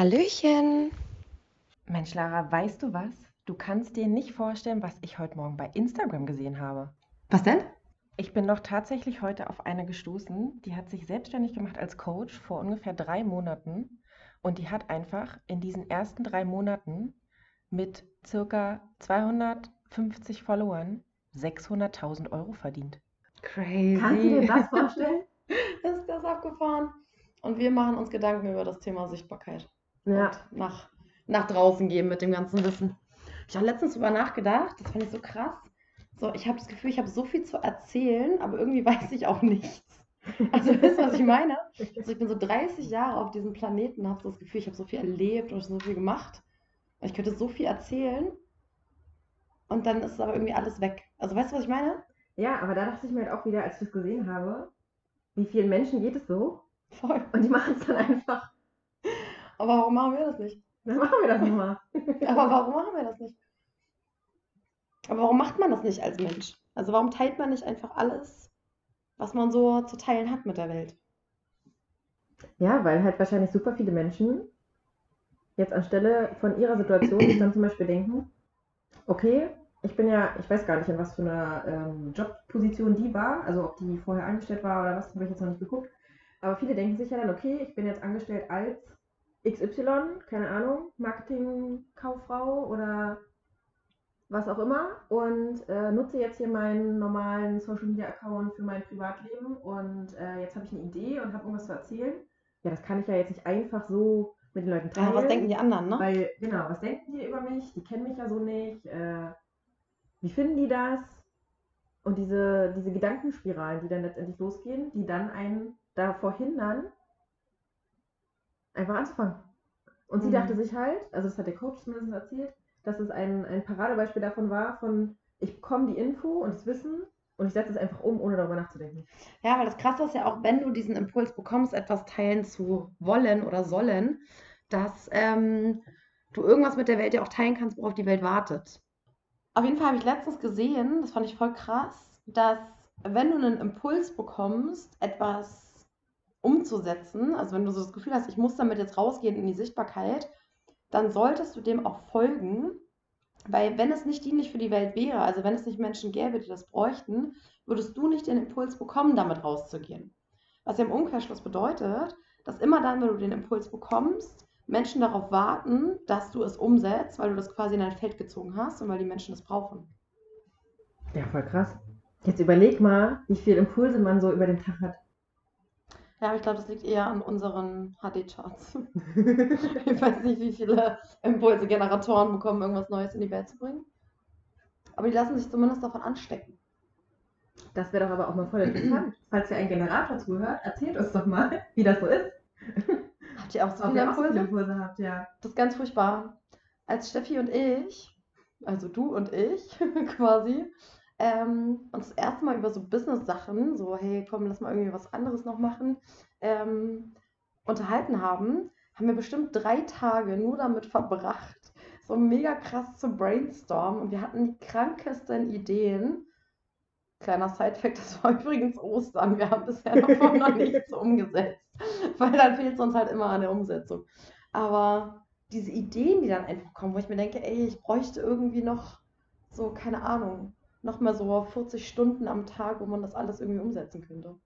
Hallöchen. Mensch, Lara, weißt du was? Du kannst dir nicht vorstellen, was ich heute Morgen bei Instagram gesehen habe. Was denn? Ich bin doch tatsächlich heute auf eine gestoßen, die hat sich selbstständig gemacht als Coach vor ungefähr drei Monaten. Und die hat einfach in diesen ersten drei Monaten mit circa 250 Followern 600.000 Euro verdient. Crazy. Kannst du dir das vorstellen? ist das abgefahren? Und wir machen uns Gedanken über das Thema Sichtbarkeit. Ja. Und nach, nach draußen gehen mit dem ganzen Wissen. Ich habe letztens darüber nachgedacht, das fand ich so krass. So, ich habe das Gefühl, ich habe so viel zu erzählen, aber irgendwie weiß ich auch nichts. Also, wisst ihr, was ich meine? Also, ich bin so 30 Jahre auf diesem Planeten, habe so das Gefühl, ich habe so viel erlebt und so viel gemacht. Ich könnte so viel erzählen und dann ist aber irgendwie alles weg. Also, weißt du, was ich meine? Ja, aber da dachte ich mir halt auch wieder, als ich das gesehen habe, wie vielen Menschen geht es so? Voll. Und die machen es dann einfach. Aber warum machen wir das nicht? Dann machen wir das nochmal. Aber warum machen wir das nicht? Aber warum macht man das nicht als Mensch? Also warum teilt man nicht einfach alles, was man so zu teilen hat mit der Welt? Ja, weil halt wahrscheinlich super viele Menschen jetzt anstelle von ihrer Situation sich dann zum Beispiel denken, okay, ich bin ja, ich weiß gar nicht, in was für einer ähm, Jobposition die war, also ob die vorher angestellt war oder was, habe ich jetzt noch nicht geguckt. Aber viele denken sich ja dann, okay, ich bin jetzt angestellt als XY, keine Ahnung, Marketingkauffrau oder was auch immer und äh, nutze jetzt hier meinen normalen Social Media Account für mein Privatleben und äh, jetzt habe ich eine Idee und habe irgendwas zu erzählen. Ja, das kann ich ja jetzt nicht einfach so mit den Leuten teilen. Ja, was denken die anderen, ne? Weil, genau, was denken die über mich? Die kennen mich ja so nicht. Äh, wie finden die das? Und diese, diese Gedankenspiralen, die dann letztendlich losgehen, die dann einen davor hindern, einfach anzufangen. Und sie Mhm. dachte sich halt, also das hat der Coach zumindest erzählt, dass es ein, ein Paradebeispiel davon war, von ich bekomme die Info und das Wissen und ich setze es einfach um, ohne darüber nachzudenken. Ja, weil das Krasse ist ja auch, wenn du diesen Impuls bekommst, etwas teilen zu wollen oder sollen, dass ähm, du irgendwas mit der Welt ja auch teilen kannst, worauf die Welt wartet. Auf jeden Fall habe ich letztens gesehen, das fand ich voll krass, dass wenn du einen Impuls bekommst, etwas umzusetzen, also wenn du so das Gefühl hast, ich muss damit jetzt rausgehen in die Sichtbarkeit, dann solltest du dem auch folgen, weil wenn es nicht dienlich für die Welt wäre, also wenn es nicht Menschen gäbe, die das bräuchten, würdest du nicht den Impuls bekommen, damit rauszugehen. Was ja im Umkehrschluss bedeutet, dass immer dann, wenn du den Impuls bekommst, Menschen darauf warten, dass du es umsetzt, weil du das quasi in dein Feld gezogen hast und weil die Menschen das brauchen. Ja, voll krass. Jetzt überleg mal, wie viele Impulse man so über den Tag hat. Ja, aber ich glaube, das liegt eher an unseren HD-Charts. Ich weiß nicht, wie viele Impulse Generatoren bekommen, irgendwas Neues in die Welt zu bringen. Aber die lassen sich zumindest davon anstecken. Das wäre doch aber auch mal voll interessant. Falls ihr einen Generator zuhört, erzählt uns doch mal, wie das so ist. Habt ihr auch so Ob viele ihr auch so viele Impulse? Impulse habt, ja. Das ist ganz furchtbar. Als Steffi und ich, also du und ich quasi, ähm, uns das erste Mal über so Business-Sachen, so hey, komm, lass mal irgendwie was anderes noch machen, ähm, unterhalten haben, haben wir bestimmt drei Tage nur damit verbracht, so mega krass zu brainstormen und wir hatten die krankesten Ideen. Kleiner Side-Fact, das war übrigens Ostern. Wir haben bisher davon noch nichts umgesetzt, weil dann fehlt es uns halt immer an der Umsetzung. Aber diese Ideen, die dann einfach kommen, wo ich mir denke, ey, ich bräuchte irgendwie noch so, keine Ahnung, noch mal so 40 Stunden am Tag, wo man das alles irgendwie umsetzen könnte.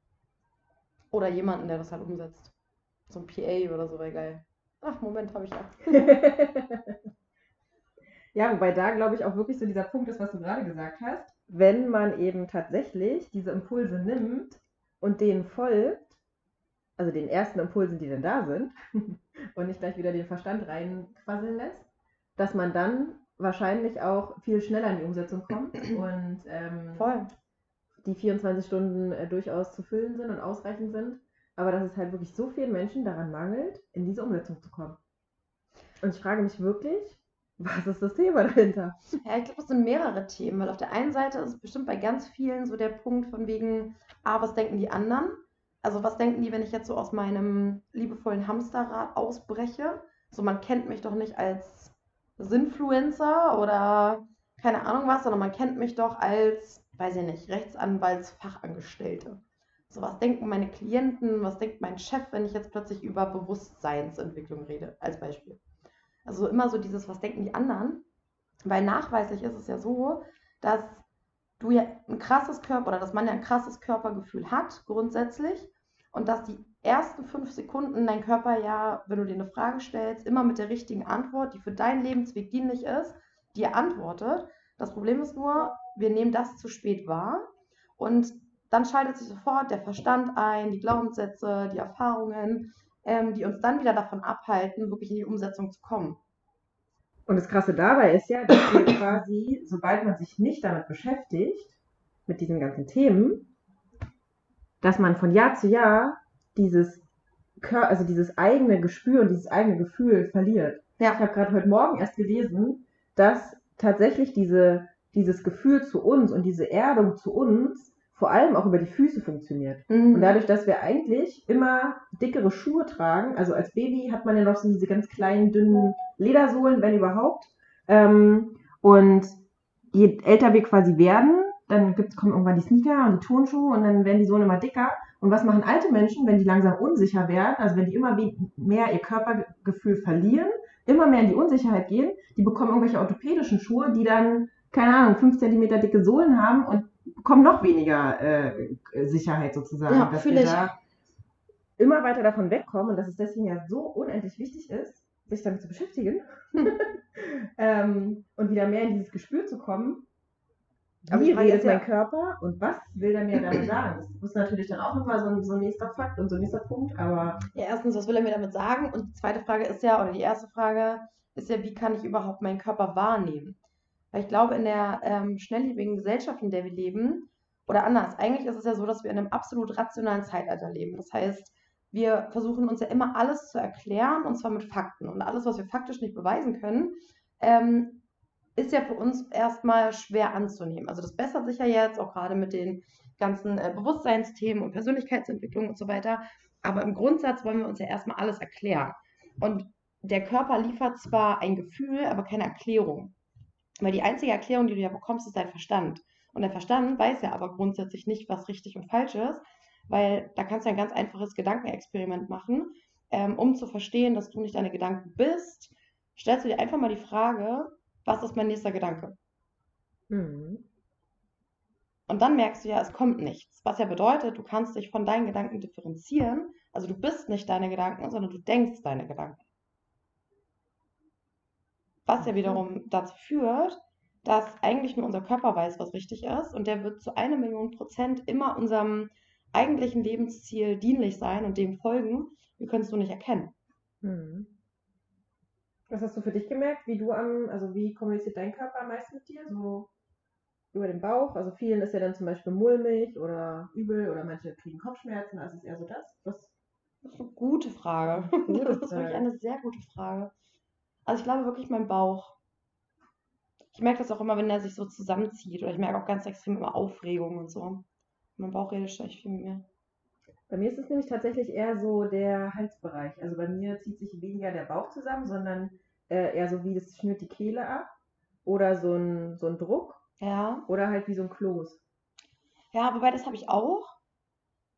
Oder jemanden, der das halt umsetzt. So ein PA oder so wäre geil. Ach, Moment, habe ich ja. Ja, wobei da, glaube ich, auch wirklich so dieser Punkt ist, was du gerade gesagt hast. Wenn man eben tatsächlich diese Impulse nimmt und denen folgt, also den ersten Impulsen, die denn da sind, und nicht gleich wieder den Verstand reinquasseln lässt, dass man dann wahrscheinlich auch viel schneller in die Umsetzung kommt und ähm, Voll. die 24 Stunden äh, durchaus zu füllen sind und ausreichend sind, aber dass es halt wirklich so vielen Menschen daran mangelt, in diese Umsetzung zu kommen. Und ich frage mich wirklich, was ist das Thema dahinter? Ja, ich glaube, das sind mehrere Themen, weil auf der einen Seite ist es bestimmt bei ganz vielen so der Punkt von wegen, ah, was denken die anderen? Also was denken die, wenn ich jetzt so aus meinem liebevollen Hamsterrad ausbreche? So, man kennt mich doch nicht als Sinfluencer oder keine Ahnung was, sondern man kennt mich doch als, weiß ich nicht, Rechtsanwaltsfachangestellte. So, was denken meine Klienten, was denkt mein Chef, wenn ich jetzt plötzlich über Bewusstseinsentwicklung rede, als Beispiel. Also immer so dieses, was denken die anderen? Weil nachweislich ist es ja so, dass du ja ein krasses Körper oder dass man ja ein krasses Körpergefühl hat, grundsätzlich. Und dass die ersten fünf Sekunden dein Körper ja, wenn du dir eine Frage stellst, immer mit der richtigen Antwort, die für deinen Lebensweg dienlich ist, dir antwortet. Das Problem ist nur, wir nehmen das zu spät wahr und dann schaltet sich sofort der Verstand ein, die Glaubenssätze, die Erfahrungen, ähm, die uns dann wieder davon abhalten, wirklich in die Umsetzung zu kommen. Und das Krasse dabei ist ja, dass wir quasi, sobald man sich nicht damit beschäftigt, mit diesen ganzen Themen, dass man von Jahr zu Jahr dieses, also dieses eigene Gespür und dieses eigene Gefühl verliert. Ja. Ich habe gerade heute Morgen erst gelesen, dass tatsächlich diese, dieses Gefühl zu uns und diese Erdung zu uns vor allem auch über die Füße funktioniert. Mhm. Und dadurch, dass wir eigentlich immer dickere Schuhe tragen, also als Baby hat man ja noch so diese ganz kleinen, dünnen Ledersohlen, wenn überhaupt. Ähm, und je älter wir quasi werden, dann gibt's, kommen irgendwann die Sneaker und die Turnschuhe und dann werden die Sohlen immer dicker. Und was machen alte Menschen, wenn die langsam unsicher werden, also wenn die immer mehr ihr Körpergefühl verlieren, immer mehr in die Unsicherheit gehen, die bekommen irgendwelche orthopädischen Schuhe, die dann, keine Ahnung, fünf Zentimeter dicke Sohlen haben und bekommen noch weniger äh, Sicherheit sozusagen. Ja, dass wir da immer weiter davon wegkommen und dass es deswegen ja so unendlich wichtig ist, sich damit zu beschäftigen ähm, und wieder mehr in dieses Gespür zu kommen. Aber Wie redet mein Körper und was will er mir damit sagen? Das ist natürlich dann auch nochmal so ein, so ein nächster Fakt und so ein nächster Punkt, aber. Ja, erstens, was will er mir damit sagen? Und die zweite Frage ist ja, oder die erste Frage ist ja, wie kann ich überhaupt meinen Körper wahrnehmen? Weil ich glaube, in der ähm, schnelllebigen Gesellschaft, in der wir leben, oder anders, eigentlich ist es ja so, dass wir in einem absolut rationalen Zeitalter leben. Das heißt, wir versuchen uns ja immer alles zu erklären und zwar mit Fakten. Und alles, was wir faktisch nicht beweisen können, ähm, ist ja für uns erstmal schwer anzunehmen. Also das bessert sich ja jetzt, auch gerade mit den ganzen äh, Bewusstseinsthemen und Persönlichkeitsentwicklung und so weiter. Aber im Grundsatz wollen wir uns ja erstmal alles erklären. Und der Körper liefert zwar ein Gefühl, aber keine Erklärung. Weil die einzige Erklärung, die du ja bekommst, ist dein Verstand. Und der Verstand weiß ja aber grundsätzlich nicht, was richtig und falsch ist, weil da kannst du ein ganz einfaches Gedankenexperiment machen, ähm, um zu verstehen, dass du nicht deine Gedanken bist. Stellst du dir einfach mal die Frage, was ist mein nächster Gedanke? Mhm. Und dann merkst du ja, es kommt nichts. Was ja bedeutet, du kannst dich von deinen Gedanken differenzieren. Also du bist nicht deine Gedanken, sondern du denkst deine Gedanken. Was ja mhm. wiederum dazu führt, dass eigentlich nur unser Körper weiß, was richtig ist. Und der wird zu einer Million Prozent immer unserem eigentlichen Lebensziel dienlich sein und dem folgen. Wir können es nur nicht erkennen. Mhm. Was hast du für dich gemerkt, wie du am, also wie kommuniziert dein Körper am meisten mit dir? So über den Bauch? Also vielen ist ja dann zum Beispiel mulmig oder übel oder manche kriegen Kopfschmerzen. Also ist eher so das? Was? Das ist eine gute Frage. Gute das ist wirklich eine sehr gute Frage. Also ich glaube wirklich mein Bauch. Ich merke das auch immer, wenn er sich so zusammenzieht. Oder ich merke auch ganz extrem immer Aufregung und so. Mein Bauch redet schlecht viel mit mir. Bei mir ist es nämlich tatsächlich eher so der Halsbereich. Also bei mir zieht sich weniger der Bauch zusammen, sondern äh, eher so wie das schnürt die Kehle ab. Oder so ein, so ein Druck. Ja. Oder halt wie so ein Kloß. Ja, wobei das habe ich auch.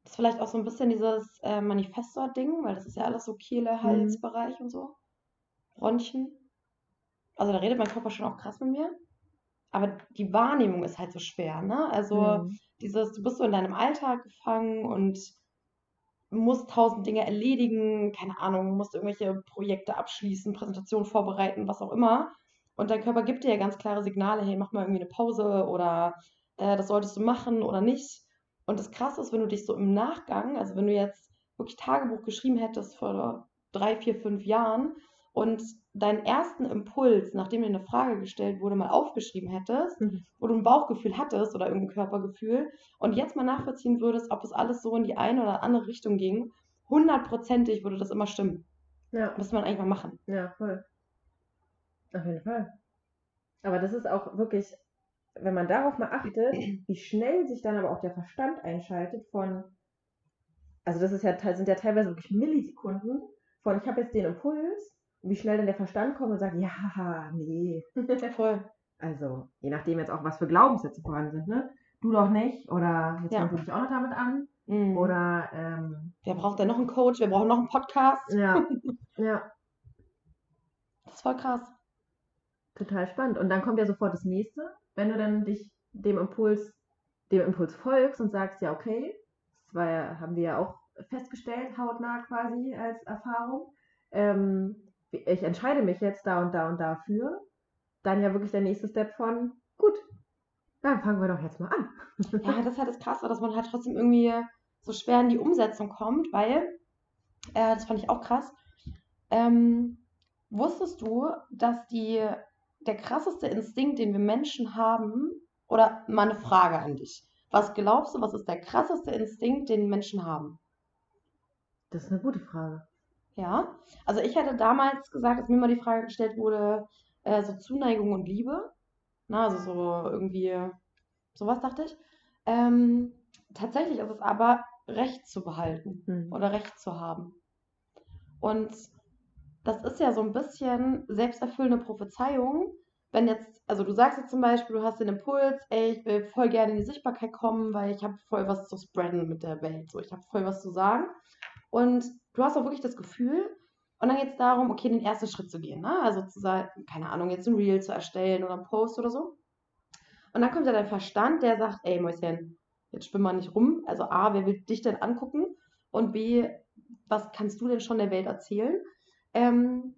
Das ist vielleicht auch so ein bisschen dieses äh, Manifestor-Ding, weil das ist ja alles so Kehle, mhm. Halsbereich mhm. und so. Bronchien. Also da redet mein Körper schon auch krass mit mir. Aber die Wahrnehmung ist halt so schwer, ne? Also mhm. dieses, du bist so in deinem Alltag gefangen und musst tausend Dinge erledigen, keine Ahnung, musst irgendwelche Projekte abschließen, Präsentationen vorbereiten, was auch immer. Und dein Körper gibt dir ja ganz klare Signale, hey, mach mal irgendwie eine Pause oder äh, das solltest du machen oder nicht. Und das Krasse ist, wenn du dich so im Nachgang, also wenn du jetzt wirklich Tagebuch geschrieben hättest vor drei, vier, fünf Jahren und deinen ersten Impuls, nachdem dir eine Frage gestellt wurde, mal aufgeschrieben hättest, mhm. wo du ein Bauchgefühl hattest oder irgendein Körpergefühl und jetzt mal nachvollziehen würdest, ob es alles so in die eine oder andere Richtung ging, hundertprozentig würde das immer stimmen. Ja. Muss man eigentlich mal machen. Ja, voll. Auf jeden Fall. Aber das ist auch wirklich, wenn man darauf mal achtet, wie schnell sich dann aber auch der Verstand einschaltet von, also das ist ja, sind ja teilweise wirklich Millisekunden von, ich habe jetzt den Impuls wie schnell dann der Verstand kommt und sagt, ja, nee. Voll. Also, je nachdem jetzt auch, was für Glaubenssätze vorhanden sind, ne? Du doch nicht oder jetzt ja. du dich auch noch damit an. Mhm. Oder ähm, Wer braucht denn noch einen Coach? Wir brauchen noch einen Podcast. ja, ja, Das ist voll krass. total spannend. Und dann kommt ja sofort das nächste, wenn du dann dich dem Impuls, dem Impuls folgst und sagst, ja, okay, das war ja, haben wir ja auch festgestellt, hautnah quasi als Erfahrung. Ähm, ich entscheide mich jetzt da und da und dafür. Dann ja wirklich der nächste Step von, gut, dann fangen wir doch jetzt mal an. Ja, das ist halt das Krasse, dass man halt trotzdem irgendwie so schwer in die Umsetzung kommt, weil, äh, das fand ich auch krass, ähm, wusstest du, dass die, der krasseste Instinkt, den wir Menschen haben, oder mal eine Frage an dich. Was glaubst du, was ist der krasseste Instinkt, den Menschen haben? Das ist eine gute Frage. Ja, also ich hatte damals gesagt, dass mir mal die Frage gestellt wurde, äh, so Zuneigung und Liebe. Na, also so irgendwie, sowas dachte ich. Ähm, tatsächlich ist es aber, Recht zu behalten Hm. oder Recht zu haben. Und das ist ja so ein bisschen selbsterfüllende Prophezeiung. Wenn jetzt, also du sagst jetzt zum Beispiel, du hast den Impuls, ey, ich will voll gerne in die Sichtbarkeit kommen, weil ich habe voll was zu spreaden mit der Welt. So, ich habe voll was zu sagen. Und du hast auch wirklich das Gefühl, und dann geht es darum, okay, den ersten Schritt zu gehen. Ne? Also zu sagen, keine Ahnung, jetzt ein Reel zu erstellen oder einen Post oder so. Und dann kommt ja dein Verstand, der sagt, ey Mäuschen, jetzt schwimm mal nicht rum. Also A, wer will dich denn angucken? Und B, was kannst du denn schon der Welt erzählen? Ähm,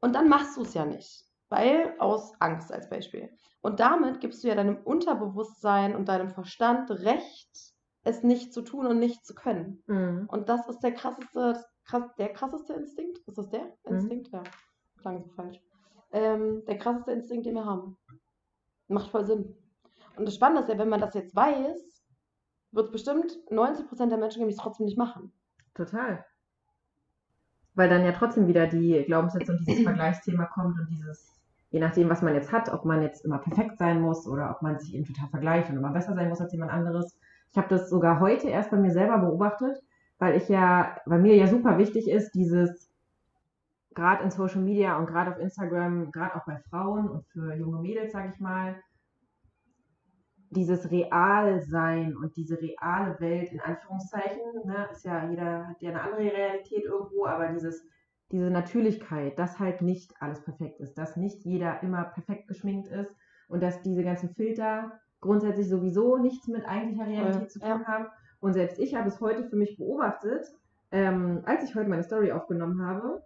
und dann machst du es ja nicht. Weil aus Angst als Beispiel. Und damit gibst du ja deinem Unterbewusstsein und deinem Verstand Recht, es nicht zu tun und nicht zu können. Mhm. Und das ist der krasseste, krass, der krasseste Instinkt. Ist das der Instinkt? Ja, klang so falsch. Ähm, der krasseste Instinkt, den wir haben. Macht voll Sinn. Und das Spannende ist ja, wenn man das jetzt weiß, wird es bestimmt 90% der Menschen die es trotzdem nicht machen. Total. Weil dann ja trotzdem wieder die Glaubenssätze und dieses Vergleichsthema kommt und dieses, je nachdem, was man jetzt hat, ob man jetzt immer perfekt sein muss oder ob man sich eben total vergleicht und immer besser sein muss als jemand anderes. Ich habe das sogar heute erst bei mir selber beobachtet, weil ich ja, weil mir ja super wichtig ist, dieses, gerade in Social Media und gerade auf Instagram, gerade auch bei Frauen und für junge Mädels, sage ich mal, dieses Realsein und diese reale Welt in Anführungszeichen, ne, ist ja jeder hat ja eine andere Realität irgendwo, aber dieses diese Natürlichkeit, dass halt nicht alles perfekt ist, dass nicht jeder immer perfekt geschminkt ist und dass diese ganzen Filter grundsätzlich sowieso nichts mit eigentlicher Realität Voll, zu tun ja. haben. Und selbst ich habe es heute für mich beobachtet, ähm, als ich heute meine Story aufgenommen habe,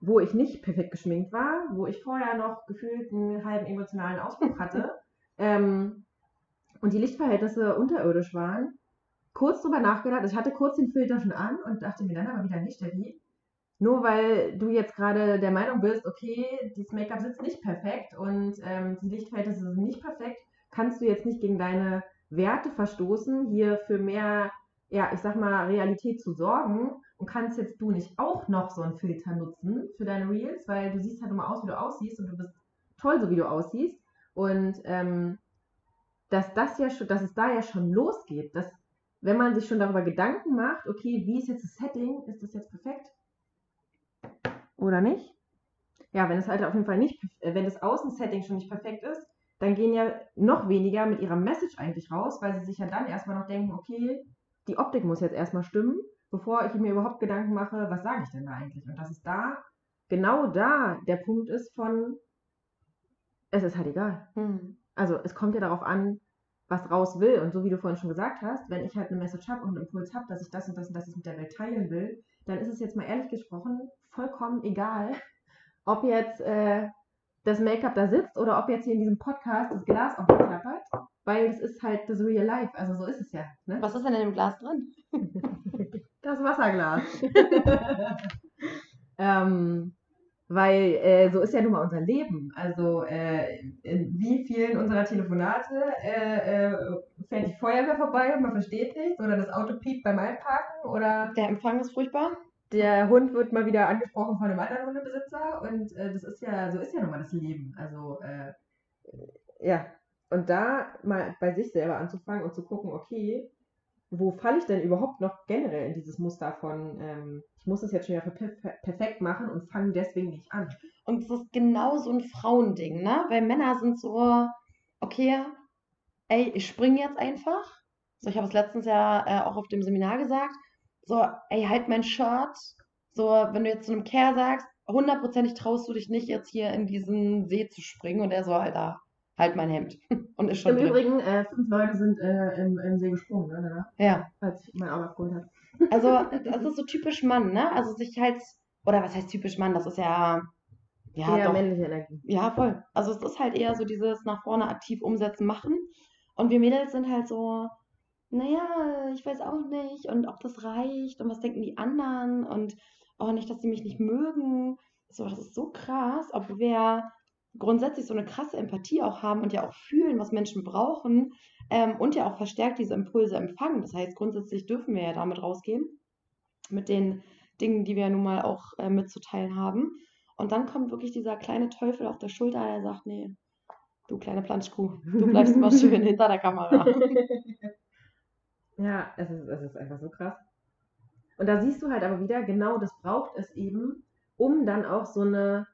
wo ich nicht perfekt geschminkt war, wo ich vorher noch gefühlt einen halben emotionalen Ausbruch hatte ähm, und die Lichtverhältnisse unterirdisch waren, kurz drüber nachgedacht. Ich hatte kurz den Filter schon an und dachte mir dann aber wieder nicht, Steffi. Nur weil du jetzt gerade der Meinung bist, okay, dieses Make-up sitzt nicht perfekt und ähm, die Lichtverhältnisse sind nicht perfekt, kannst du jetzt nicht gegen deine Werte verstoßen, hier für mehr, ja, ich sag mal, Realität zu sorgen und kannst jetzt du nicht auch noch so einen Filter nutzen für deine Reels, weil du siehst halt immer aus, wie du aussiehst und du bist toll, so wie du aussiehst. Und ähm, dass das ja schon, dass es da ja schon losgeht, dass wenn man sich schon darüber Gedanken macht, okay, wie ist jetzt das Setting, ist das jetzt perfekt oder nicht? Ja, wenn es halt auf jeden Fall nicht, äh, wenn das Außensetting schon nicht perfekt ist, dann gehen ja noch weniger mit ihrer Message eigentlich raus, weil sie sich ja dann erstmal noch denken, okay, die Optik muss jetzt erstmal stimmen, bevor ich mir überhaupt Gedanken mache, was sage ich denn da eigentlich? Und dass es da, genau da der Punkt ist von, es ist halt egal. Hm. Also es kommt ja darauf an, was raus will. Und so wie du vorhin schon gesagt hast, wenn ich halt eine Message habe und einen Impuls habe, dass ich das und das und das mit der Welt teilen will, dann ist es jetzt mal ehrlich gesprochen vollkommen egal, ob jetzt äh, das Make-up da sitzt oder ob jetzt hier in diesem Podcast das Glas aufgeklappert, weil es ist halt das Real Life. Also so ist es ja. Ne? Was ist denn in dem Glas drin? Das Wasserglas. ähm, weil äh, so ist ja nun mal unser Leben. Also äh, in wie vielen unserer Telefonate äh, äh, fährt die Feuerwehr vorbei und man versteht nichts oder das Auto piept beim Einparken oder Der Empfang ist furchtbar. Der Hund wird mal wieder angesprochen von einem anderen Hundebesitzer und äh, das ist ja, so ist ja nun mal das Leben. Also äh, ja, und da mal bei sich selber anzufangen und zu gucken, okay, wo falle ich denn überhaupt noch generell in dieses Muster von, ähm, ich muss das jetzt schon per perfekt machen und fange deswegen nicht an. Und es ist genau so ein Frauending, ne? Weil Männer sind so, okay, ey, ich springe jetzt einfach. So, ich habe es letztens ja äh, auch auf dem Seminar gesagt. So, ey, halt mein Shirt. So, wenn du jetzt zu einem Kerl sagst, hundertprozentig traust du dich nicht, jetzt hier in diesen See zu springen. Und er so, Alter, halt mein Hemd. Und ist schon Im drin. Übrigen, äh, fünf Leute sind äh, im, im See gesprungen, ne, Ja. als ich mein Auto abgeholt habe. Also, das ist so typisch Mann, ne? Also sich halt, oder was heißt typisch Mann? Das ist ja, ja, Eher doch. männliche Energie. Ja, voll. Also es ist halt eher so dieses nach vorne aktiv umsetzen, machen. Und wir Mädels sind halt so, naja, ich weiß auch nicht und ob das reicht und was denken die anderen und auch nicht, dass die mich nicht mögen. So, das ist so krass, ob wir grundsätzlich so eine krasse Empathie auch haben und ja auch fühlen, was Menschen brauchen ähm, und ja auch verstärkt diese Impulse empfangen. Das heißt, grundsätzlich dürfen wir ja damit rausgehen, mit den Dingen, die wir nun mal auch äh, mitzuteilen haben. Und dann kommt wirklich dieser kleine Teufel auf der Schulter, der sagt, nee, du kleine Planschkuh, du bleibst mal schön hinter der Kamera. Ja, es ist, es ist einfach so krass. Und da siehst du halt aber wieder, genau das braucht es eben, um dann auch so eine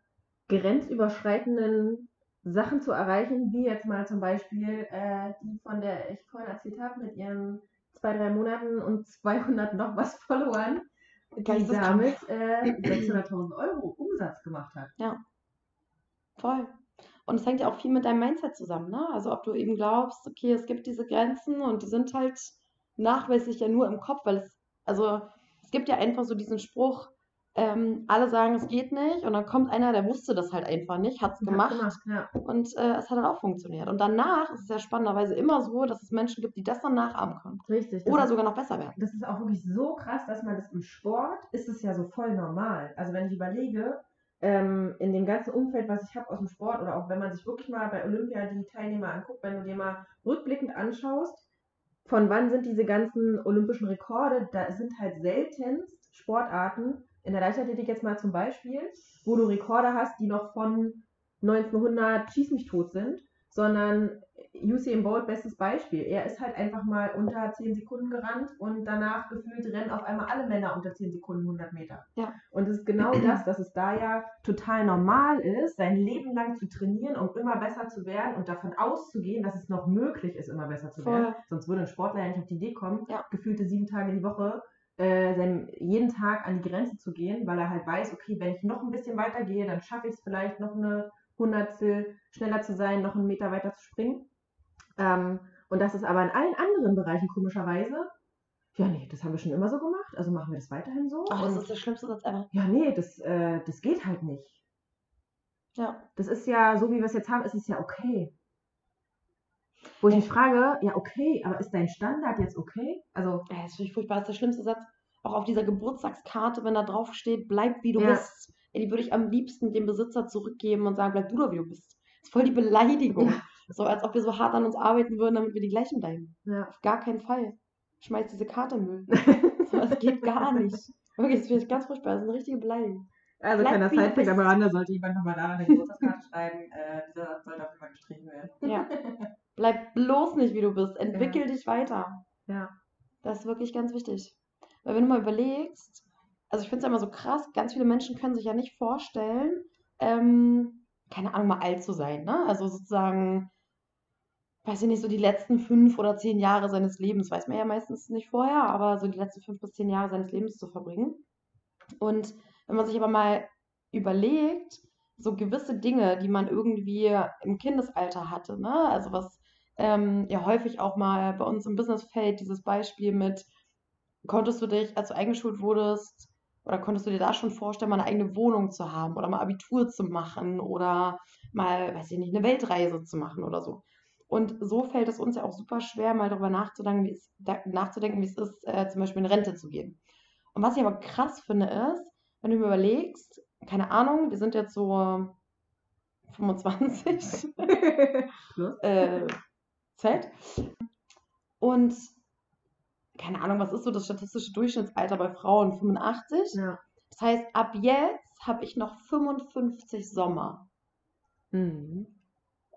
grenzüberschreitenden Sachen zu erreichen, wie jetzt mal zum Beispiel äh, die, von der ich vorhin erzählt habe, mit ihren zwei, drei Monaten und 200 noch was Followern, die damit äh, 600.000 Euro Umsatz gemacht hat. Voll. Und es hängt ja auch viel mit deinem Mindset zusammen, ne? Also ob du eben glaubst, okay, es gibt diese Grenzen und die sind halt nachweislich ja nur im Kopf, weil es, also es gibt ja einfach so diesen Spruch, ähm, alle sagen, es geht nicht und dann kommt einer, der wusste das halt einfach nicht, hat es Hat gemacht gemacht, ja. und äh, es hat dann auch funktioniert. Und danach ist es ja spannenderweise immer so, dass es Menschen gibt, die das dann nachahmen können. Richtig. Oder ist- sogar noch besser werden. das ist auch wirklich so krass, dass man das im Sport ist es ja so voll normal. Also wenn ich überlege, ähm, in dem ganzen Umfeld, was ich habe aus dem Sport oder auch wenn man sich wirklich mal bei Olympia die Teilnehmer anguckt, wenn du dir mal rückblickend anschaust, von wann sind diese ganzen olympischen Rekorde, da sind halt seltenst Sportarten, in der Leichtathletik jetzt mal zum Beispiel, wo du Rekorde hast, die noch von 1900 schieß mich tot sind, sondern Usain Bolt, bestes Beispiel. Er ist halt einfach mal unter 10 Sekunden gerannt und danach gefühlt rennen auf einmal alle Männer unter 10 Sekunden 100 Meter. Ja. Und es ist genau das, dass es da ja total normal ist, sein Leben lang zu trainieren, um immer besser zu werden und davon auszugehen, dass es noch möglich ist, immer besser zu Voll. werden. Sonst würde ein Sportler ja nicht auf die Idee kommen, Ja. gefühlte sieben Tage die Woche äh, jeden Tag an die Grenze zu gehen, weil er halt weiß, okay, wenn ich noch ein bisschen weiter gehe, dann schaffe ich es vielleicht noch eine Hundertstel schneller zu sein, noch einen Meter weiter zu springen. Ähm, und das ist aber in allen anderen Bereichen komischerweise, ja, nee, das haben wir schon immer so gemacht, also machen wir das weiterhin so. Ach, das ist der schlimmste Satz ever. ja, nee, das, äh, das geht halt nicht. Ja. Das ist ja, so wie wir es jetzt haben, ist es ja okay. Wo ich mich frage, ja, okay, aber ist dein Standard jetzt okay? Also, Ja, das finde ich furchtbar. Das ist der schlimmste Satz. Auch auf dieser Geburtstagskarte, wenn da drauf steht, bleib wie du Ja. bist. Ey, die würde ich am liebsten dem Besitzer zurückgeben und sagen, bleib du doch wie du bist. Das ist voll die Beleidigung. Ja. So als ob wir so hart an uns arbeiten würden, damit wir die gleichen bleiben. ja. Auf gar keinen Fall. Schmeiß diese Karte in Müll. So, das geht gar nicht. Wirklich, das finde ich ganz furchtbar. Das ist eine richtige Beleidigung. Also Bleib kleiner bist. am Rande sollte jemand nochmal da eine Geburtstagskarte schreiben. Äh, dieser Satz sollte auf jeden Fall gestrichen werden. Ja. Bleib bloß nicht wie du bist. Entwickel dich weiter. Ja. Das ist wirklich ganz wichtig. Weil wenn du mal überlegst, also ich finde es ja immer so krass, ganz viele Menschen können sich ja nicht vorstellen, ähm, keine Ahnung, mal alt zu sein, ne? Also sozusagen, weiß ich nicht, so die letzten fünf oder zehn Jahre seines Lebens, weiß man ja meistens nicht vorher, aber so die letzten fünf bis zehn Jahre seines Lebens zu verbringen. Und wenn man sich aber mal überlegt, so gewisse Dinge, die man irgendwie im Kindesalter hatte, ne? Also was ähm, ja häufig auch mal bei uns im Business fällt, dieses Beispiel mit, konntest du dich, als du eingeschult wurdest, oder konntest du dir da schon vorstellen, mal eine eigene Wohnung zu haben oder mal Abitur zu machen oder mal, weiß ich nicht, eine Weltreise zu machen oder so. Und so fällt es uns ja auch super schwer, mal darüber nachzudenken, wie es, da, nachzudenken, wie es ist, äh, zum Beispiel in Rente zu gehen. Und was ich aber krass finde, ist, wenn du mir überlegst, keine Ahnung, wir sind jetzt so 25, Plus. äh, Z. Und keine Ahnung, was ist so das statistische Durchschnittsalter bei Frauen? 85? Ja. Das heißt, ab jetzt habe ich noch 55 Sommer. Mhm.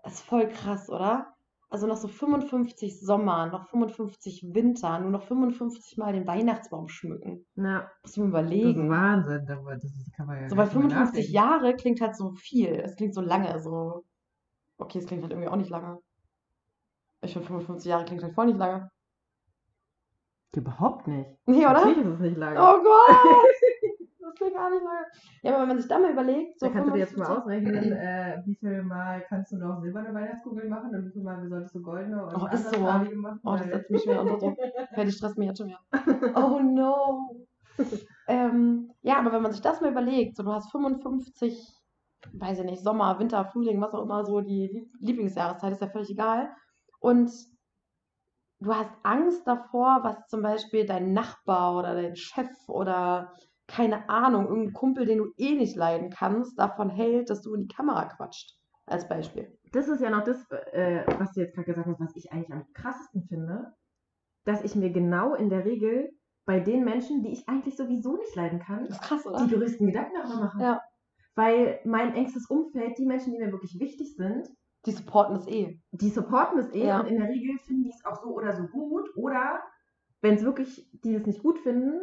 Das ist voll krass, oder? Also noch so 55 Sommer, noch 55 Winter, nur noch 55 Mal den Weihnachtsbaum schmücken. Ja, Muss ich mir das ist überlegen. Wahnsinn. aber Das ist, kann man ja So drüber 55 nachdenken. Jahre klingt halt so viel. Es klingt so lange, so. Okay, es klingt halt irgendwie auch nicht lange. Ich finde 55 Jahre klingt halt voll nicht lange. Überhaupt nicht. Nee, oder? Natürlich ist es nicht lange. Oh Gott! Klingt gar nicht lange. Ja, aber wenn man sich da mal überlegt, so da kannst du dir jetzt mal 55 ausrechnen, äh, wie viel Mal kannst du noch silberne Weihnachtskugeln machen und wie viel Mal solltest du goldene und Oh, ist so. machen. Oh, das setzt mich schon wieder unter Druck. Ja, die stresst mich jetzt schon wieder. Oh no. ähm, ja, aber wenn man sich das mal überlegt, so du hast 55, weiß ich nicht, Sommer, Winter, Frühling, was auch immer so die Lieb- Lieblingsjahreszeit, ist ja völlig egal. Und du hast Angst davor, was zum Beispiel dein Nachbar oder dein Chef oder keine Ahnung, irgendein Kumpel, den du eh nicht leiden kannst, davon hält, dass du in die Kamera quatscht. Als Beispiel. das ist ja noch das, äh, was du jetzt gerade gesagt hast, was ich eigentlich am krassesten finde, dass ich mir genau in der Regel bei den Menschen, die ich eigentlich sowieso nicht leiden kann, krass, die größten Gedanken darüber machen. Ja. Weil mein engstes Umfeld, die Menschen, die mir wirklich wichtig sind, Die supporten das eh. die supporten es eh Ja. und in der Regel finden die es auch so oder so gut. Oder wenn es wirklich die es nicht gut finden,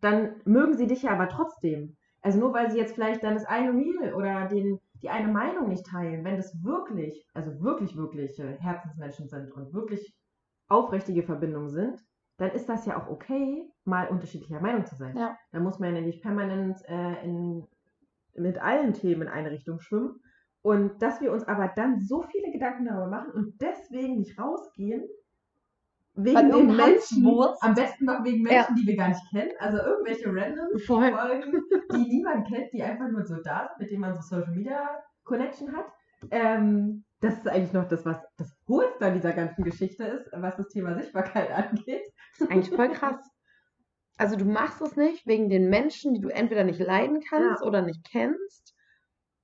dann mögen sie dich ja aber trotzdem. Also nur weil sie jetzt vielleicht dann das eine Meal oder den, die eine Meinung nicht teilen, wenn das wirklich, also wirklich, wirkliche Herzensmenschen sind und wirklich aufrichtige Verbindungen sind, dann ist das ja auch okay, mal unterschiedlicher Meinung zu sein. Ja. Da muss man ja nicht permanent äh, in, mit allen Themen in eine Richtung schwimmen. Und dass wir uns aber dann so viele Gedanken darüber machen und deswegen nicht rausgehen, wegen den Menschen, Hanswurst- am besten noch wegen Menschen, die wir gar nicht kennen, also irgendwelche random Voll. Folgen, die niemand kennt, die einfach nur so da sind, mit denen man so Social Media Connection hat. Ähm, das ist eigentlich noch das, was das Coolste an dieser ganzen Geschichte ist, was das Thema Sichtbarkeit angeht. Das ist eigentlich voll krass. Also du machst es nicht wegen den Menschen, die du entweder nicht leiden kannst Ja. oder nicht kennst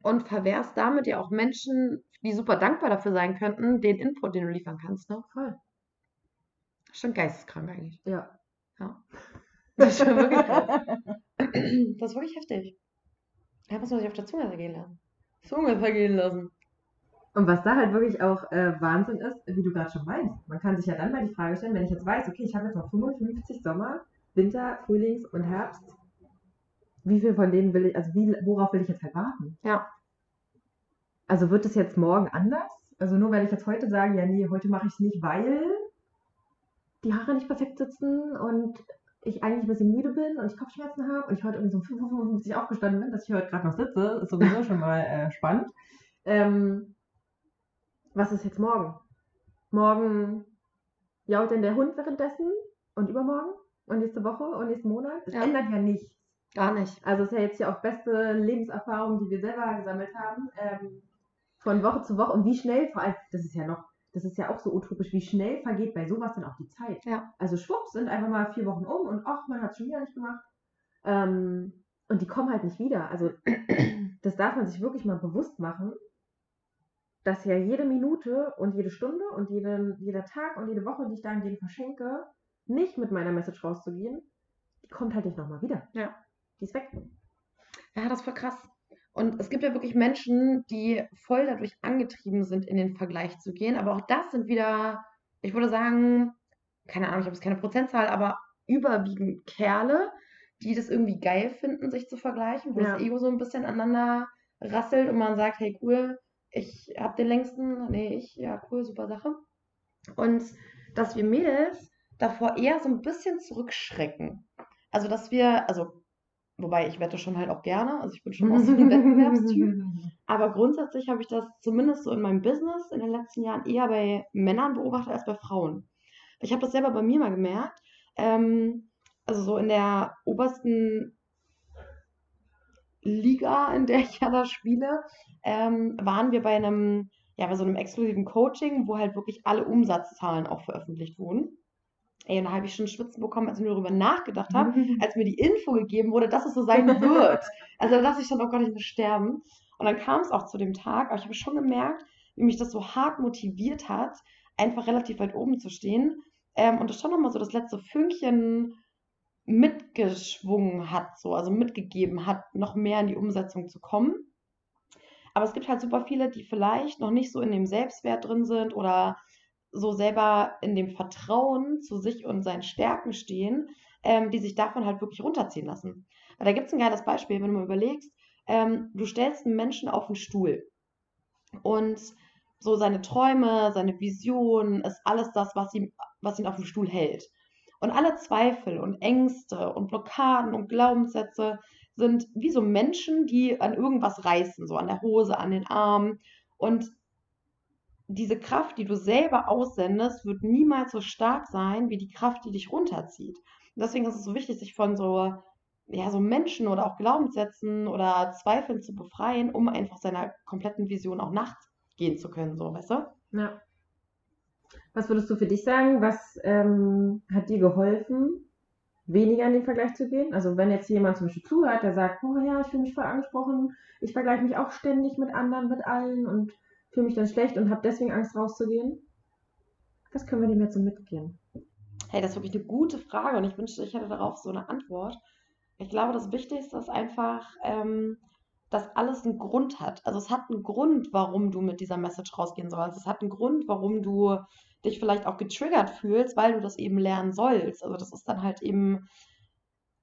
und verwehrst damit ja auch Menschen, die super dankbar dafür sein könnten, den Input, den du liefern kannst. Ne? Voll. Schon geisteskrank eigentlich. Ja. Das ist schon wirklich krass. Das ist wirklich heftig. Da muss man sich auf der Zunge zergehen lassen. Zunge vergehen lassen. Und was da halt wirklich auch äh, Wahnsinn ist, wie du gerade schon meinst, man kann sich ja dann mal die Frage stellen, wenn ich jetzt weiß, okay, ich habe jetzt noch 55 Sommer, Winter, Frühlings und Herbst, wie viel von denen will ich, also wie, worauf will ich jetzt halt warten? Ja. Also wird es jetzt morgen anders? Also nur weil ich jetzt heute sage, ja nee, heute mache ich es nicht, weil die Haare nicht perfekt sitzen und ich eigentlich ein bisschen müde bin und ich Kopfschmerzen habe und ich heute irgendwie so um 5.55 Uhr aufgestanden bin, dass ich heute gerade noch sitze, ist sowieso schon mal äh, spannend. Ähm, was ist jetzt morgen? Morgen jault denn der Hund währenddessen und übermorgen und nächste Woche und nächsten Monat? Es Ja. ändert ja nichts. Gar nicht. Also es ist ja jetzt ja auch beste Lebenserfahrung, die wir selber gesammelt haben, ähm, von Woche zu Woche und wie schnell, vor allem, das ist ja noch, das ist ja auch so utopisch, wie schnell vergeht bei sowas dann auch die Zeit. Ja. Also schwupps sind einfach mal vier Wochen um und ach, man hat es schon wieder nicht gemacht. Ähm, und die kommen halt nicht wieder. Also das darf man sich wirklich mal bewusst machen, dass ja jede Minute und jede Stunde und jeden, jeder Tag und jede Woche, die ich dahingehend verschenke, nicht mit meiner Message rauszugehen, die kommt halt nicht nochmal wieder. Ja. Die ist weg. Ja, das voll krass. Und es gibt ja wirklich Menschen, die voll dadurch angetrieben sind, in den Vergleich zu gehen. Aber auch das sind wieder, ich würde sagen, keine Ahnung, ich habe jetzt keine Prozentzahl, aber überwiegend Kerle, die das irgendwie geil finden, sich zu vergleichen, wo Ja. das Ego so ein bisschen aneinander rasselt und man sagt, hey cool, ich habe den längsten, nee, ich, ja cool, super Sache. Und dass wir Mädels davor eher so ein bisschen zurückschrecken. Also, dass wir, also Wobei ich wette schon halt auch gerne. Also ich bin schon auch so ein Wettbewerbstyp. Aber grundsätzlich habe ich das zumindest so in meinem Business in den letzten Jahren eher bei Männern beobachtet als bei Frauen. Ich habe das selber bei mir mal gemerkt. Ähm, also so in der obersten Liga, in der ich ja da spiele, ähm, waren wir bei einem, ja, bei so einem exklusiven Coaching, wo halt wirklich alle Umsatzzahlen auch veröffentlicht wurden. Ey, und da habe ich schon Schwitzen bekommen, als ich nur darüber nachgedacht habe, als mir die Info gegeben wurde, dass es so sein wird. Also da dachte ich dann, oh Gott, ich muss sterben. Und dann kam es auch zu dem Tag, aber ich habe schon gemerkt, wie mich das so hart motiviert hat, einfach relativ weit oben zu stehen. Ähm, und das schon nochmal so das letzte Fünkchen mitgeschwungen hat, so, also mitgegeben hat, noch mehr in die Umsetzung zu kommen. Aber es gibt halt super viele, die vielleicht noch nicht so in dem Selbstwert drin sind oder so selber in dem Vertrauen zu sich und seinen Stärken stehen, ähm, die sich davon halt wirklich runterziehen lassen. Weil da gibt es ein geiles Beispiel, wenn du mal überlegst, ähm, du stellst einen Menschen auf einen Stuhl und so seine Träume, seine Vision ist alles das, was ihn, was ihn auf dem Stuhl hält. Und alle Zweifel und Ängste und Blockaden und Glaubenssätze sind wie so Menschen, die an irgendwas reißen, so an der Hose, an den Armen. Und diese Kraft, die du selber aussendest, wird niemals so stark sein wie die Kraft, die dich runterzieht. Und deswegen ist es so wichtig, sich von so, ja, so Menschen oder auch Glaubenssätzen oder Zweifeln zu befreien, um einfach seiner kompletten Vision auch nachgehen zu können, so, weißt du? Ja. Was würdest du für dich sagen? Was ähm, hat dir geholfen, weniger in den Vergleich zu gehen? Also wenn jetzt jemand zum Beispiel zuhört, der sagt, oh ja, ich fühle mich voll angesprochen, ich vergleiche mich auch ständig mit anderen, mit allen und fühle mich dann schlecht und habe deswegen Angst rauszugehen. Was können wir dem jetzt so mitgeben? Hey, das ist wirklich eine gute Frage und ich wünschte, ich hätte darauf so eine Antwort. Ich glaube, das Wichtigste ist einfach, ähm, dass alles einen Grund hat. Also es hat einen Grund, warum du mit dieser Message rausgehen sollst. Es hat einen Grund, warum du dich vielleicht auch getriggert fühlst, weil du das eben lernen sollst. Also das ist dann halt eben,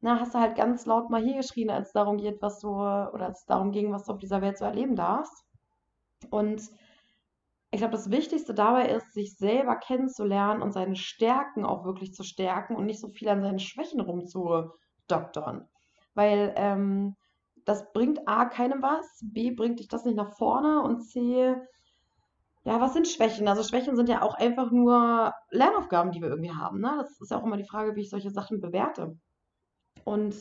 na, hast du halt ganz laut mal hier geschrien, als es darum geht, was du, oder als es darum ging, was du auf dieser Welt so erleben darfst. Und ich glaube, das Wichtigste dabei ist, sich selber kennenzulernen und seine Stärken auch wirklich zu stärken und nicht so viel an seinen Schwächen rumzudoktern. Weil ähm, das bringt A keinem was, B bringt dich das nicht nach vorne und C, ja, was sind Schwächen? Also Schwächen sind ja auch einfach nur Lernaufgaben, die wir irgendwie haben. Ne? Das ist ja auch immer die Frage, wie ich solche Sachen bewerte. Und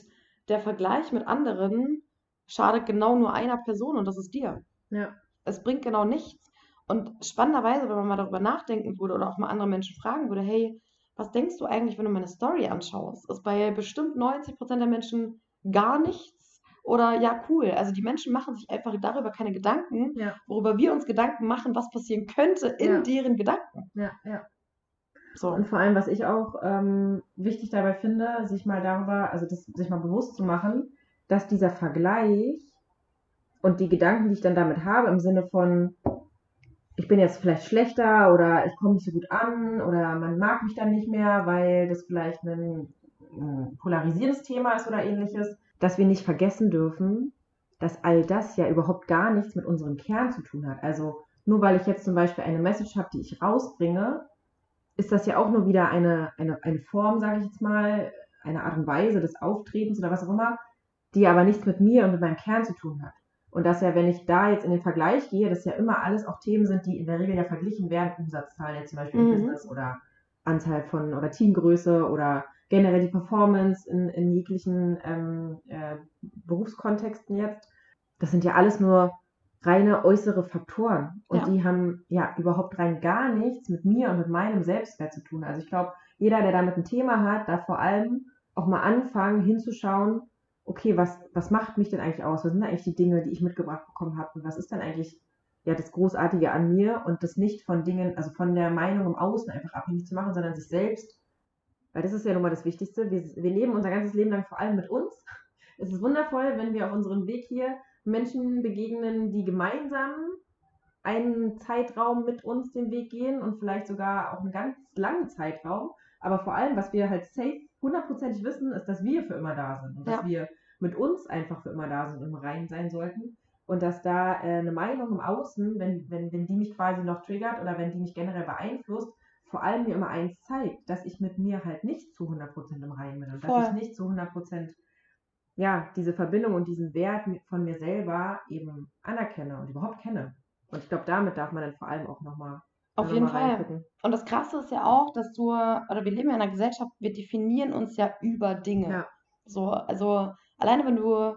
der Vergleich mit anderen schadet genau nur einer Person und das ist dir. Ja. Es bringt genau nichts. Und spannenderweise, wenn man mal darüber nachdenken würde oder auch mal andere Menschen fragen würde, hey, was denkst du eigentlich, wenn du meine Story anschaust? Ist bei bestimmt 90% der Menschen gar nichts oder ja, cool. Also die Menschen machen sich einfach darüber keine Gedanken, Ja. worüber wir uns Gedanken machen, was passieren könnte in Ja. deren Gedanken. Ja, ja. So. Und vor allem, was ich auch ähm, wichtig dabei finde, sich mal darüber, also das, sich mal bewusst zu machen, dass dieser Vergleich und die Gedanken, die ich dann damit habe, im Sinne von, ich bin jetzt vielleicht schlechter oder ich komme nicht so gut an oder man mag mich dann nicht mehr, weil das vielleicht ein, polarisierendes Thema ist oder ähnliches, dass wir nicht vergessen dürfen, dass all das ja überhaupt gar nichts mit unserem Kern zu tun hat. Also nur weil ich jetzt zum Beispiel eine Message habe, die ich rausbringe, ist das ja auch nur wieder eine, eine, eine Form, sage ich jetzt mal, eine Art und Weise des Auftretens oder was auch immer, die aber nichts mit mir und mit meinem Kern zu tun hat. Und dass ja, wenn ich da jetzt in den Vergleich gehe, dass ja immer alles auch Themen sind, die in der Regel ja verglichen werden, Umsatzzahlen jetzt zum Beispiel im Mhm. Business oder Anzahl von oder Teamgröße oder generell die Performance in, in jeglichen ähm, äh, Berufskontexten jetzt. Das sind ja alles nur reine äußere Faktoren. Und Ja. die haben ja überhaupt rein gar nichts mit mir und mit meinem Selbstwert zu tun. Also ich glaube, jeder, der damit ein Thema hat, darf vor allem auch mal anfangen, hinzuschauen, okay, was, was macht mich denn eigentlich aus? Was sind eigentlich die Dinge, die ich mitgebracht bekommen habe? Und was ist denn eigentlich ja das Großartige an mir und das nicht von Dingen, also von der Meinung im Außen einfach abhängig zu machen, sondern sich selbst, weil das ist ja nun mal das Wichtigste. Wir, wir leben unser ganzes Leben lang vor allem mit uns. Es ist wundervoll, wenn wir auf unserem Weg hier Menschen begegnen, die gemeinsam einen Zeitraum mit uns den Weg gehen und vielleicht sogar auch einen ganz langen Zeitraum. Aber vor allem, was wir halt safe hundertprozentig wissen, ist, dass wir für immer da sind und dass Ja. wir mit uns einfach für immer da sind und im Reinen sein sollten. Und dass da äh, eine Meinung im Außen, wenn, wenn, wenn die mich quasi noch triggert oder wenn die mich generell beeinflusst, vor allem mir immer eins zeigt, dass ich mit mir halt nicht zu 100% im Reinen bin und Voll. dass ich nicht zu 100% ja, diese Verbindung und diesen Wert von mir selber eben anerkenne und überhaupt kenne. Und ich glaube, damit darf man dann vor allem auch nochmal Auf jeden Fall. Und das Krasse ist ja auch, dass du, oder wir leben ja in einer Gesellschaft, wir definieren uns ja über Dinge. Ja. So, also alleine wenn du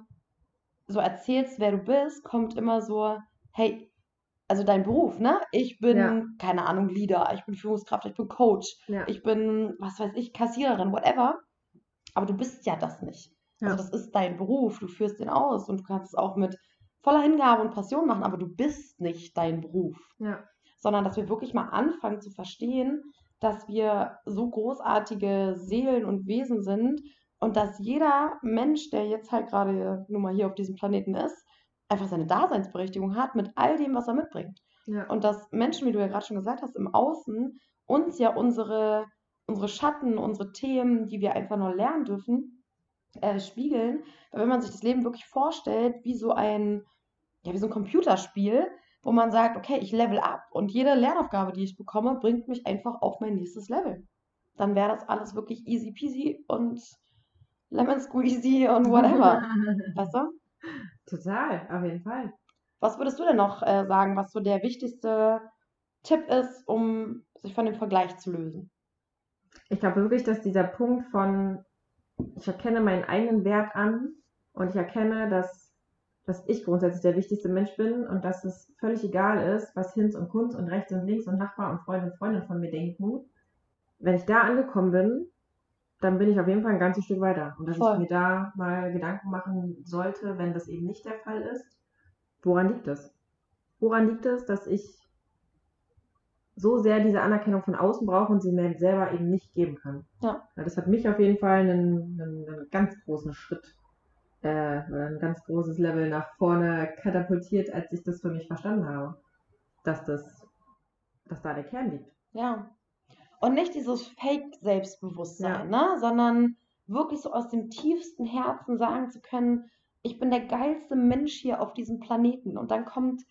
so erzählst, wer du bist, kommt immer so, hey, also dein Beruf, ne? Ich bin, Ja. keine Ahnung, Leader, ich bin Führungskraft, ich bin Coach, Ja. ich bin, was weiß ich, Kassiererin, whatever. Aber du bist ja das nicht. Ja. Also das ist dein Beruf, du führst den aus und du kannst es auch mit voller Hingabe und Passion machen, aber du bist nicht dein Beruf sondern dass wir wirklich mal anfangen zu verstehen, dass wir so großartige Seelen und Wesen sind und dass jeder Mensch, der jetzt halt gerade nun mal hier auf diesem Planeten ist, einfach seine Daseinsberechtigung hat mit all dem, was er mitbringt. ja. Und dass Menschen, wie du ja gerade schon gesagt hast, im Außen uns ja unsere, unsere Schatten, unsere Themen, die wir einfach nur lernen dürfen, äh, spiegeln. Weil wenn man sich das Leben wirklich vorstellt, wie so ein, ja, wie so ein Computerspiel, wo man sagt, okay, ich level up und jede Lernaufgabe, die ich bekomme, bringt mich einfach auf mein nächstes Level. dann wäre das alles wirklich easy peasy und lemon squeezy und whatever. weißt du? Total, auf jeden Fall. Was würdest du denn noch äh, sagen, was so der wichtigste Tipp ist, um sich von dem Vergleich zu lösen? Ich glaube wirklich, dass dieser Punkt von, ich erkenne meinen eigenen Wert an und ich erkenne, dass, dass ich grundsätzlich der wichtigste Mensch bin und dass es völlig egal ist, was Hinz und Kunz und rechts und links und Nachbar und Freunde und Freundinnen von mir denken. Wenn ich da angekommen bin, dann bin ich auf jeden Fall ein ganzes Stück weiter. Und dass Voll. ich mir da mal Gedanken machen sollte, wenn das eben nicht der Fall ist, woran liegt es? Woran liegt es, dass ich so sehr diese Anerkennung von außen brauche und sie mir selber eben nicht geben kann? Ja. Das hat mich auf jeden Fall einen, einen, einen ganz großen Schritt äh, oder ein ganz großes Level nach vorne katapultiert, als ich das für mich verstanden habe. Dass das, dass da der Kern liegt. Ja. Und nicht dieses Fake-Selbstbewusstsein, ne? sondern wirklich so aus dem tiefsten Herzen sagen zu können, ich bin der geilste Mensch hier auf diesem Planeten. Und dann kommt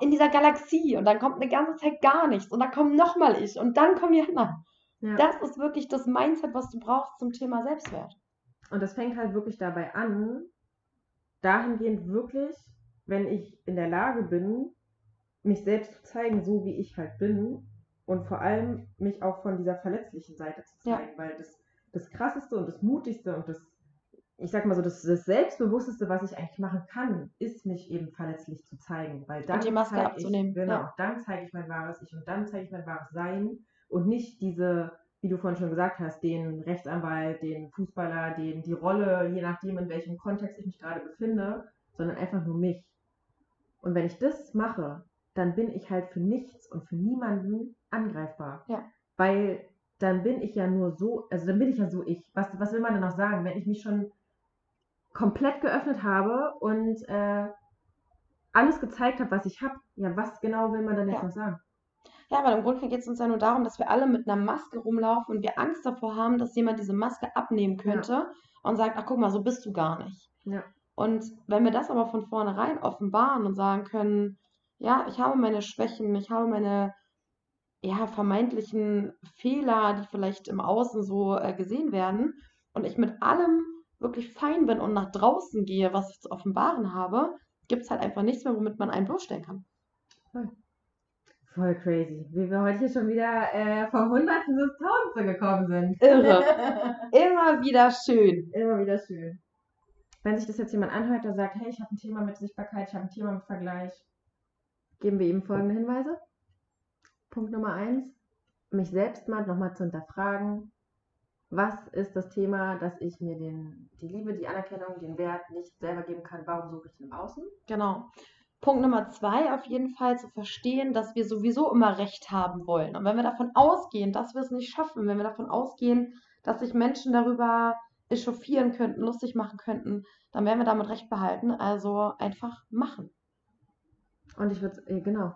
in dieser Galaxie und dann kommt eine ganze Zeit gar nichts und dann kommt nochmal ich und dann kommen die anderen. Ja. Das ist wirklich das Mindset, was du brauchst zum Thema Selbstwert. Und das fängt halt wirklich dabei an, dahingehend wirklich, wenn ich in der Lage bin, mich selbst zu zeigen, so wie ich halt bin und vor allem mich auch von dieser verletzlichen Seite zu Ja. zeigen, weil das, das krasseste und das mutigste und das, ich sag mal so, das, das selbstbewussteste, was ich eigentlich machen kann, ist mich eben verletzlich zu zeigen, weil dann die Maske abzunehmen, Ich, genau, ja. dann zeige ich mein wahres Ich und dann zeige ich mein wahres Sein und nicht diese, wie du vorhin schon gesagt hast, den Rechtsanwalt, den Fußballer, den, die Rolle, je nachdem, in welchem Kontext ich mich gerade befinde, sondern einfach nur mich. Und wenn ich das mache, dann bin ich halt für nichts und für niemanden angreifbar. Ja. Weil dann bin ich ja nur so, also dann bin ich ja so ich. Was, was will man denn noch sagen, wenn ich mich schon komplett geöffnet habe und äh, alles gezeigt habe, was ich habe? Ja, was genau will man dann jetzt Ja. noch sagen? Ja, weil im Grunde geht es uns ja nur darum, dass wir alle mit einer Maske rumlaufen und wir Angst davor haben, dass jemand diese Maske abnehmen könnte und sagt, ach guck mal, so bist du gar nicht. Ja. Und wenn wir das aber von vornherein offenbaren und sagen können, ja, ich habe meine Schwächen, ich habe meine ja, vermeintlichen Fehler, die vielleicht im Außen so äh, gesehen werden und ich mit allem wirklich fein bin und nach draußen gehe, was ich zu offenbaren habe, gibt es halt einfach nichts mehr, womit man einen bloßstellen kann. Voll crazy. Wie wir heute hier schon wieder äh, vom Hundertsten bis Tausendste gekommen sind. Irre. Immer wieder schön. Immer wieder schön. Wenn sich das jetzt jemand anhört, der sagt, hey, ich habe ein Thema mit Sichtbarkeit, ich habe ein Thema mit Vergleich, geben wir ihm folgende Hinweise. Punkt Nummer eins, mich selbst mal nochmal zu hinterfragen, was ist das Thema, dass ich mir den, die Liebe, die Anerkennung, den Wert nicht selber geben kann, warum suche ich den im Außen? Genau. Punkt Nummer zwei, auf jeden Fall zu verstehen, dass wir sowieso immer Recht haben wollen. Und wenn wir davon ausgehen, dass wir es nicht schaffen, wenn wir davon ausgehen, dass sich Menschen darüber echauffieren könnten, lustig machen könnten, dann werden wir damit Recht behalten. Also einfach machen. Und ich würde, äh, genau.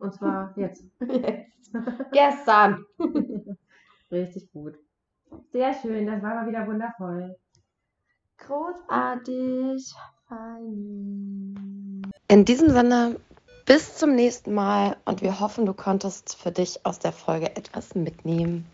Und zwar jetzt. Jetzt. Gestern. Richtig gut. Sehr schön, das war mal wieder wundervoll. Großartig. Fein. In diesem Sinne, bis zum nächsten Mal und wir hoffen, du konntest für dich aus der Folge etwas mitnehmen.